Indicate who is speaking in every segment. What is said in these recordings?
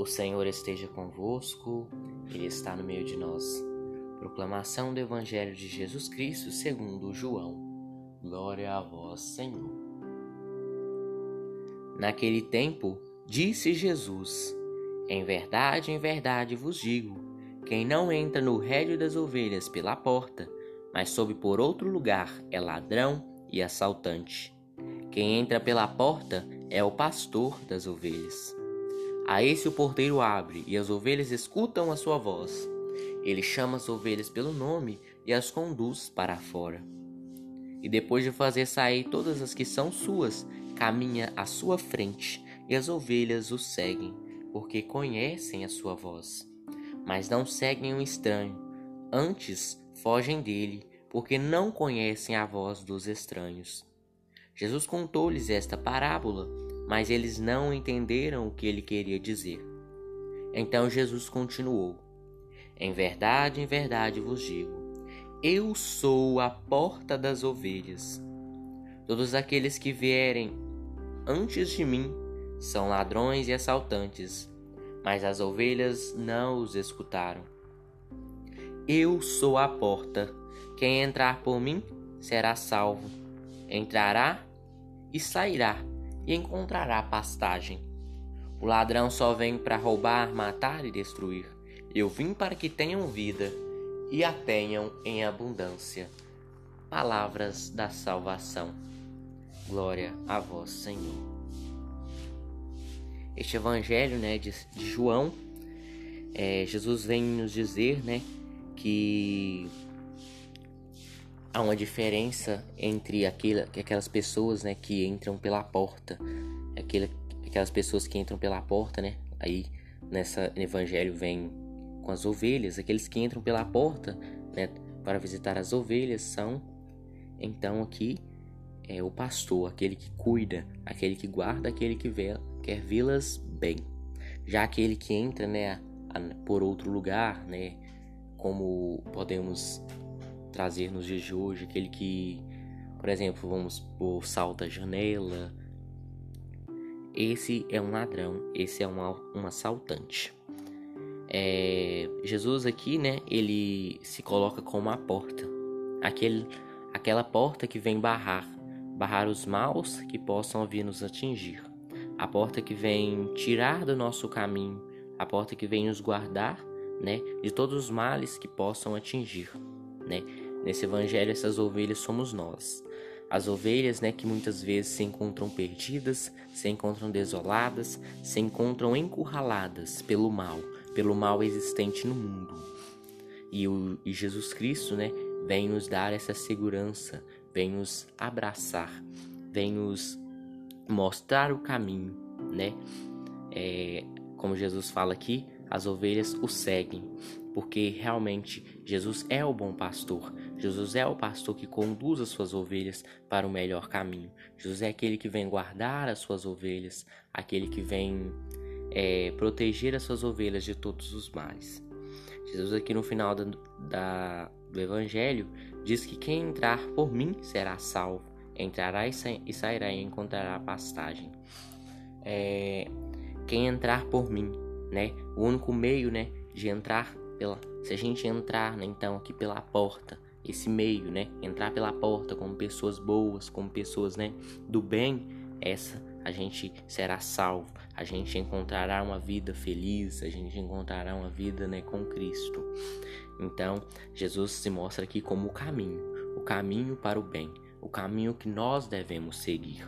Speaker 1: O Senhor esteja convosco, Ele está no meio de nós. Proclamação do Evangelho de Jesus Cristo segundo João. Glória a vós, Senhor. Naquele tempo, disse Jesus: Em verdade, em verdade vos digo: quem não entra no rédio das ovelhas pela porta, mas sobe por outro lugar, é ladrão e assaltante. Quem entra pela porta é o pastor das ovelhas. A esse o porteiro abre, e as ovelhas escutam a sua voz. Ele chama as ovelhas pelo nome e as conduz para fora. E depois de fazer sair todas as que são suas, caminha à sua frente, e as ovelhas o seguem, porque conhecem a sua voz. Mas não seguem um estranho, antes fogem dele, porque não conhecem a voz dos estranhos. Jesus contou-lhes esta parábola mas eles não entenderam o que ele queria dizer. Então Jesus continuou: Em verdade, em verdade vos digo, eu sou a porta das ovelhas. Todos aqueles que vierem antes de mim são ladrões e assaltantes, mas as ovelhas não os escutaram. Eu sou a porta. Quem entrar por mim será salvo. Entrará e sairá e encontrará pastagem. O ladrão só vem para roubar, matar e destruir. Eu vim para que tenham vida e a tenham em abundância. Palavras da salvação. Glória a vós, Senhor. Este evangelho, né, de, de João, é, Jesus vem nos dizer, né, que há uma diferença entre aquela, aquelas pessoas, né, que entram pela porta, aquela, aquelas pessoas que entram pela porta, né, aí nessa evangelho vem com as ovelhas, aqueles que entram pela porta, né, para visitar as ovelhas são, então aqui é o pastor, aquele que cuida, aquele que guarda, aquele que vê, quer vê-las bem. Já aquele que entra, né, por outro lugar, né, como podemos trazer nos dias de hoje, aquele que, por exemplo, vamos por salta janela. Esse é um ladrão, esse é um, um assaltante. É, Jesus aqui, né, ele se coloca como a porta, aquele, aquela porta que vem barrar, barrar os maus que possam vir nos atingir, a porta que vem tirar do nosso caminho, a porta que vem nos guardar, né, de todos os males que possam atingir né? Nesse evangelho, essas ovelhas somos nós. As ovelhas, né, que muitas vezes se encontram perdidas, se encontram desoladas, se encontram encurraladas pelo mal, pelo mal existente no mundo. E, o, e Jesus Cristo, né, vem nos dar essa segurança, vem nos abraçar, vem nos mostrar o caminho, né? É, como Jesus fala aqui, as ovelhas o seguem porque realmente Jesus é o bom pastor. Jesus é o pastor que conduz as suas ovelhas para o melhor caminho. Jesus é aquele que vem guardar as suas ovelhas, aquele que vem é, proteger as suas ovelhas de todos os males. Jesus aqui no final da, da, do Evangelho diz que quem entrar por mim será salvo, entrará e, sa e sairá e encontrará pastagem. É, quem entrar por mim, né? O único meio, né, de entrar pela, se a gente entrar, né, então, aqui pela porta, esse meio, né, entrar pela porta como pessoas boas, como pessoas, né, do bem, essa a gente será salvo, a gente encontrará uma vida feliz, a gente encontrará uma vida, né, com Cristo. Então, Jesus se mostra aqui como o caminho, o caminho para o bem, o caminho que nós devemos seguir.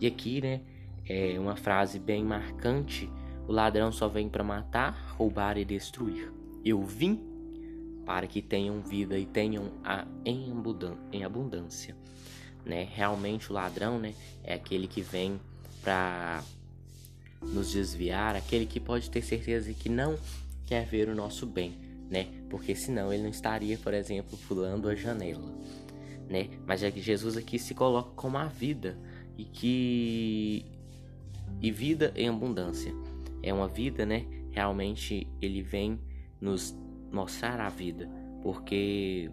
Speaker 1: E aqui, né, é uma frase bem marcante o ladrão só vem para matar, roubar e destruir. Eu vim para que tenham vida e tenham a em abundância, né? Realmente o ladrão, né, é aquele que vem para nos desviar, aquele que pode ter certeza que não quer ver o nosso bem, né? Porque senão ele não estaria, por exemplo, pulando a janela, né? Mas é que Jesus aqui se coloca como a vida e que e vida em abundância é uma vida, né? Realmente ele vem nos mostrar a vida, porque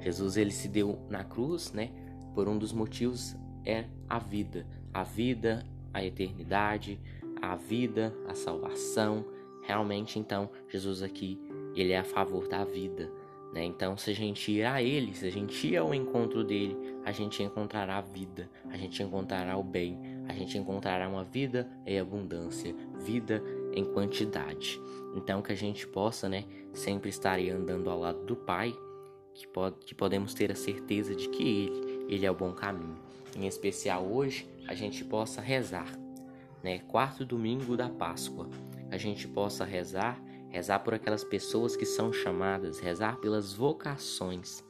Speaker 1: Jesus ele se deu na cruz, né? Por um dos motivos é a vida, a vida, a eternidade, a vida, a salvação. Realmente, então, Jesus aqui, ele é a favor da vida. Né? Então, se a gente ir a Ele, se a gente ir ao encontro dele, a gente encontrará a vida, a gente encontrará o bem, a gente encontrará uma vida em abundância, vida em quantidade. Então, que a gente possa né, sempre estar andando ao lado do Pai, que, pode, que podemos ter a certeza de que Ele, Ele é o bom caminho. Em especial hoje, a gente possa rezar, né? Quarto domingo da Páscoa, a gente possa rezar rezar por aquelas pessoas que são chamadas, rezar pelas vocações,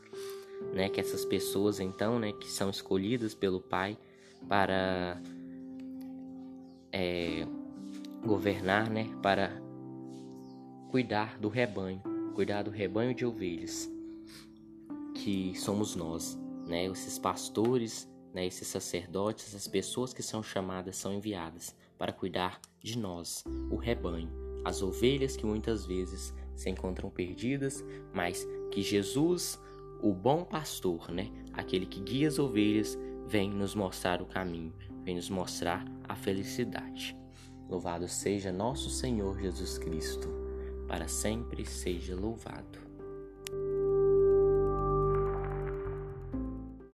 Speaker 1: né? Que essas pessoas então, né, que são escolhidas pelo Pai para é, governar, né, para cuidar do rebanho, cuidar do rebanho de ovelhas, que somos nós, né? Esses pastores, né, esses sacerdotes, as pessoas que são chamadas são enviadas para cuidar de nós, o rebanho. As ovelhas que muitas vezes se encontram perdidas, mas que Jesus, o bom pastor, né, aquele que guia as ovelhas, vem nos mostrar o caminho, vem nos mostrar a felicidade. Louvado seja nosso Senhor Jesus Cristo, para sempre seja louvado.